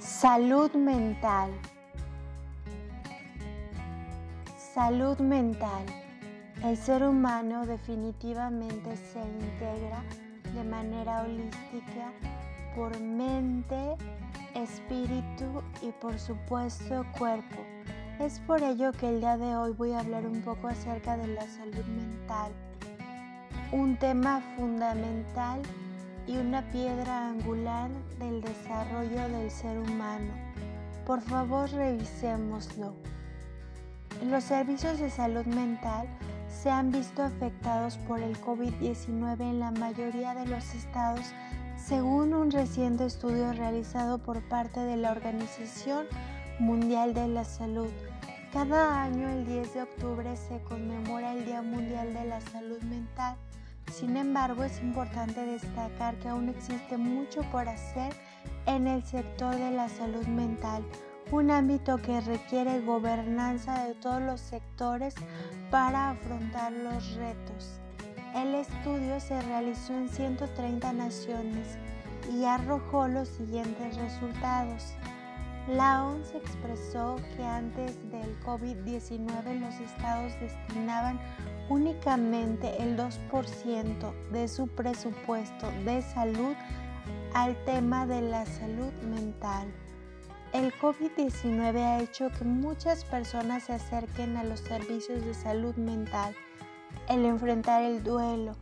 Salud mental. Salud mental. El ser humano definitivamente se integra de manera holística por mente, espíritu y por supuesto cuerpo. Es por ello que el día de hoy voy a hablar un poco acerca de la salud mental, un tema fundamental y una piedra angular del desarrollo del ser humano. Por favor, revisémoslo. Los servicios de salud mental se han visto afectados por el COVID-19 en la mayoría de los estados, según un reciente estudio realizado por parte de la Organización Mundial de la Salud. Cada año, el 10 de octubre, se conmemora el Día Mundial de la Salud Mental sin embargo, es importante destacar que aún existe mucho por hacer en el sector de la salud mental, un ámbito que requiere gobernanza de todos los sectores para afrontar los retos. El estudio se realizó en 130 naciones y arrojó los siguientes resultados. La OMS expresó que antes del COVID-19 los estados destinaban únicamente el 2% de su presupuesto de salud al tema de la salud mental. El COVID-19 ha hecho que muchas personas se acerquen a los servicios de salud mental. El enfrentar el duelo,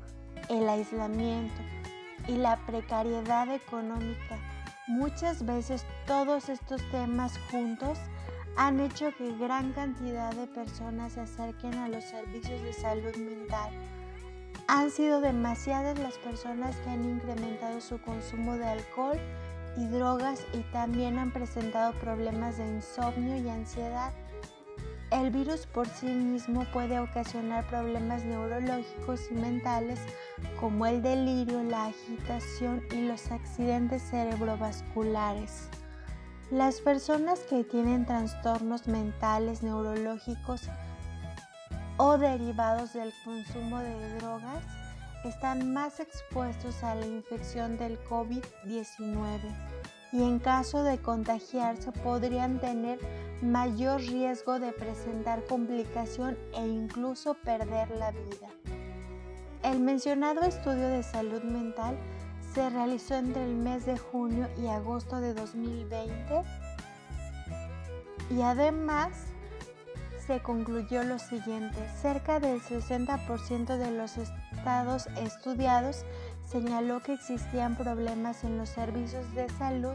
el aislamiento y la precariedad económica Muchas veces todos estos temas juntos han hecho que gran cantidad de personas se acerquen a los servicios de salud mental. Han sido demasiadas las personas que han incrementado su consumo de alcohol y drogas y también han presentado problemas de insomnio y ansiedad. El virus por sí mismo puede ocasionar problemas neurológicos y mentales como el delirio, la agitación y los accidentes cerebrovasculares. Las personas que tienen trastornos mentales, neurológicos o derivados del consumo de drogas están más expuestos a la infección del COVID-19 y en caso de contagiarse podrían tener mayor riesgo de presentar complicación e incluso perder la vida. El mencionado estudio de salud mental se realizó entre el mes de junio y agosto de 2020 y además se concluyó lo siguiente, cerca del 60% de los estados estudiados señaló que existían problemas en los servicios de salud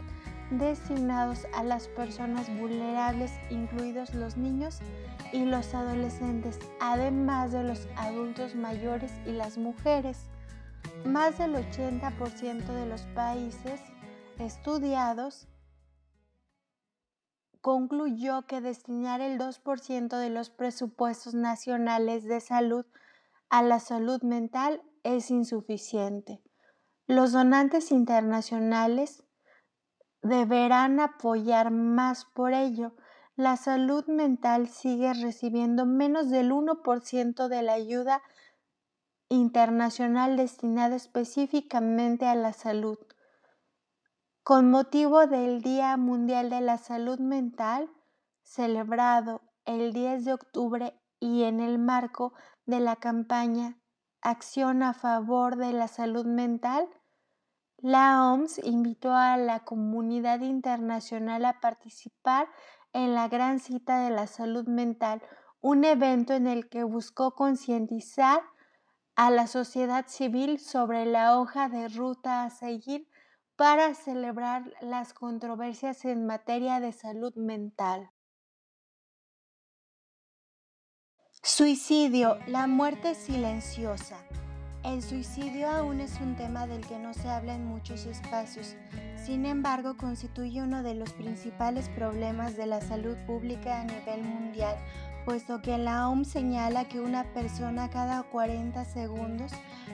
destinados a las personas vulnerables, incluidos los niños y los adolescentes, además de los adultos mayores y las mujeres. Más del 80% de los países estudiados concluyó que destinar el 2% de los presupuestos nacionales de salud a la salud mental es insuficiente. Los donantes internacionales deberán apoyar más por ello. La salud mental sigue recibiendo menos del 1% de la ayuda internacional destinada específicamente a la salud. Con motivo del Día Mundial de la Salud Mental, celebrado el 10 de octubre y en el marco de la campaña Acción a favor de la salud mental, la OMS invitó a la comunidad internacional a participar en la Gran Cita de la Salud Mental, un evento en el que buscó concientizar a la sociedad civil sobre la hoja de ruta a seguir para celebrar las controversias en materia de salud mental. Suicidio, la muerte silenciosa. El suicidio aún es un tema del que no se habla en muchos espacios, sin embargo constituye uno de los principales problemas de la salud pública a nivel mundial, puesto que la OMS señala que una persona cada 40 segundos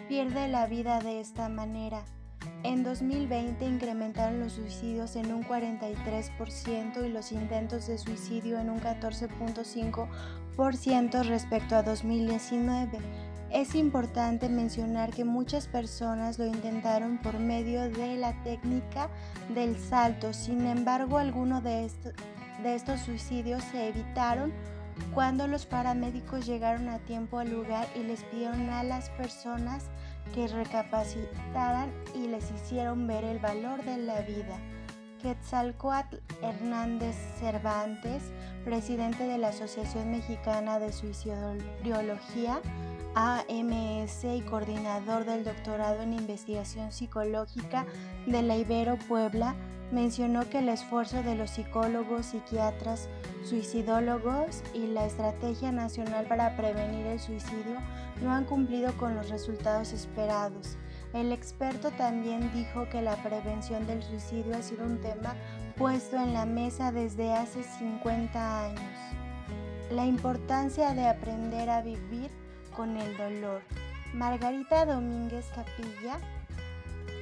pierde la vida de esta manera. En 2020 incrementaron los suicidios en un 43% y los intentos de suicidio en un 14.5% respecto a 2019 Es importante mencionar que muchas personas lo intentaron por medio de la técnica del salto, sin embargo algunos de, de estos suicidios se evitaron cuando los paramédicos llegaron a tiempo al lugar y les pidieron a las personas que recapacitaran y les hicieron ver el valor de la vida. Quetzalcoatl Hernández Cervantes, presidente de la Asociación Mexicana de Suicidología, AMS y coordinador del doctorado en investigación psicológica de la Ibero Puebla, mencionó que el esfuerzo de los psicólogos, psiquiatras, suicidólogos y la Estrategia Nacional para Prevenir el Suicidio no han cumplido con los resultados esperados. El experto también dijo que la prevención del suicidio ha sido un tema puesto en la mesa desde hace 50 años. La importancia de aprender a vivir con el dolor. Margarita Domínguez Capilla,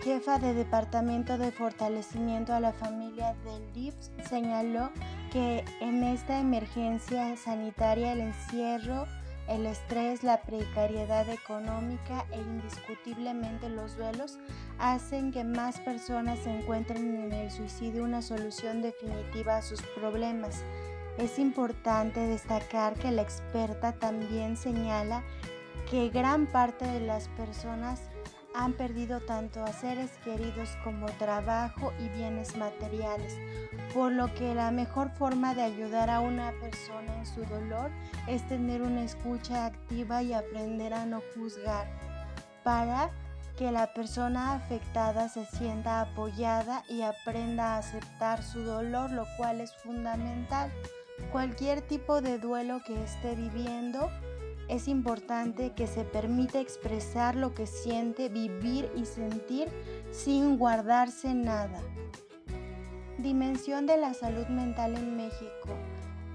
jefa de Departamento de Fortalecimiento a la Familia del DIFS, señaló que en esta emergencia sanitaria el encierro, el estrés, la precariedad económica e indiscutiblemente los duelos hacen que más personas encuentren en el suicidio una solución definitiva a sus problemas. Es importante destacar que la experta también señala que gran parte de las personas han perdido tanto a seres queridos como trabajo y bienes materiales, por lo que la mejor forma de ayudar a una persona en su dolor es tener una escucha activa y aprender a no juzgar, para que la persona afectada se sienta apoyada y aprenda a aceptar su dolor, lo cual es fundamental. Cualquier tipo de duelo que esté viviendo, es importante que se permita expresar lo que siente, vivir y sentir sin guardarse nada. Dimensión de la salud mental en México.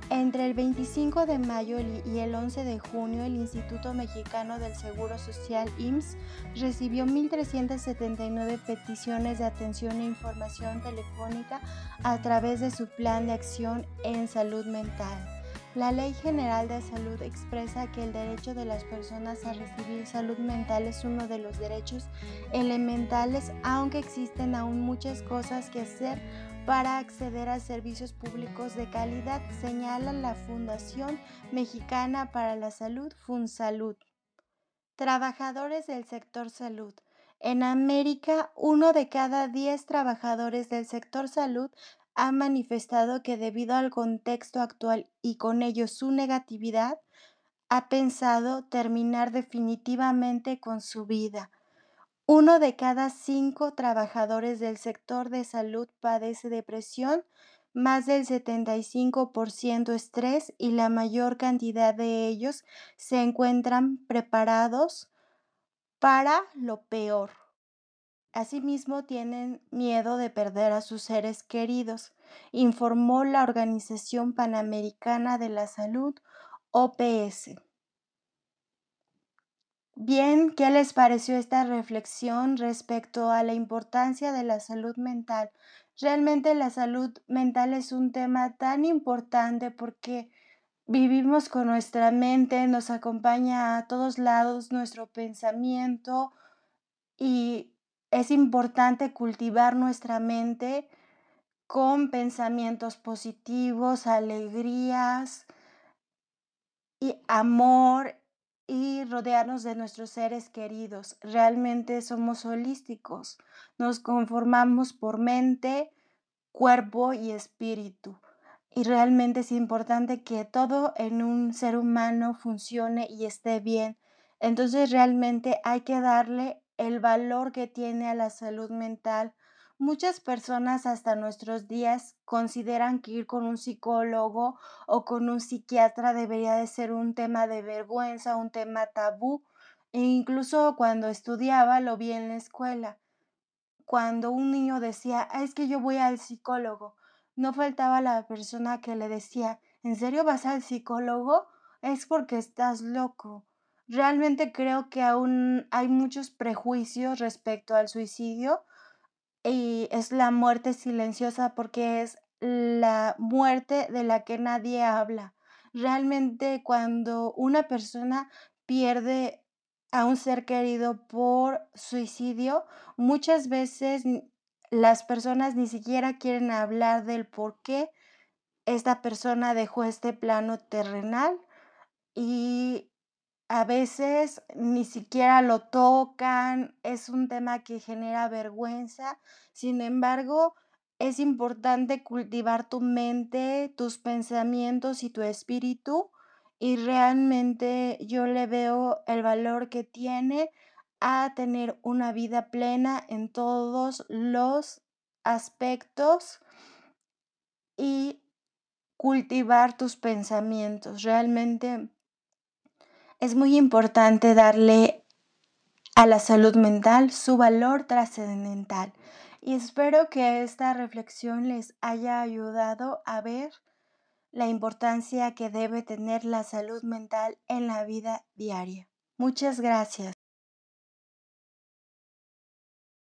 Entre el 25 de mayo y el 11 de junio, el Instituto Mexicano del Seguro Social IMSS recibió 1.379 peticiones de atención e información telefónica a través de su plan de acción en salud mental. La Ley General de Salud expresa que el derecho de las personas a recibir salud mental es uno de los derechos elementales, aunque existen aún muchas cosas que hacer para acceder a servicios públicos de calidad, señala la Fundación Mexicana para la Salud, FunSalud. Trabajadores del sector salud. En América, uno de cada diez trabajadores del sector salud ha manifestado que debido al contexto actual y con ello su negatividad, ha pensado terminar definitivamente con su vida. Uno de cada cinco trabajadores del sector de salud padece depresión, más del 75% estrés y la mayor cantidad de ellos se encuentran preparados para lo peor. Asimismo, tienen miedo de perder a sus seres queridos, informó la Organización Panamericana de la Salud, OPS. Bien, ¿qué les pareció esta reflexión respecto a la importancia de la salud mental? Realmente la salud mental es un tema tan importante porque vivimos con nuestra mente, nos acompaña a todos lados nuestro pensamiento y es importante cultivar nuestra mente con pensamientos positivos, alegrías y amor y rodearnos de nuestros seres queridos. Realmente somos holísticos, nos conformamos por mente, cuerpo y espíritu. Y realmente es importante que todo en un ser humano funcione y esté bien. Entonces realmente hay que darle el valor que tiene a la salud mental. Muchas personas hasta nuestros días consideran que ir con un psicólogo o con un psiquiatra debería de ser un tema de vergüenza, un tema tabú. E incluso cuando estudiaba lo vi en la escuela. Cuando un niño decía, ah, es que yo voy al psicólogo, no faltaba la persona que le decía, ¿en serio vas al psicólogo? Es porque estás loco. Realmente creo que aún hay muchos prejuicios respecto al suicidio y es la muerte silenciosa porque es la muerte de la que nadie habla. Realmente cuando una persona pierde a un ser querido por suicidio, muchas veces las personas ni siquiera quieren hablar del por qué esta persona dejó este plano terrenal y a veces ni siquiera lo tocan, es un tema que genera vergüenza. Sin embargo, es importante cultivar tu mente, tus pensamientos y tu espíritu y realmente yo le veo el valor que tiene a tener una vida plena en todos los aspectos y cultivar tus pensamientos. Realmente es muy importante darle a la salud mental su valor trascendental. Y espero que esta reflexión les haya ayudado a ver la importancia que debe tener la salud mental en la vida diaria. Muchas gracias.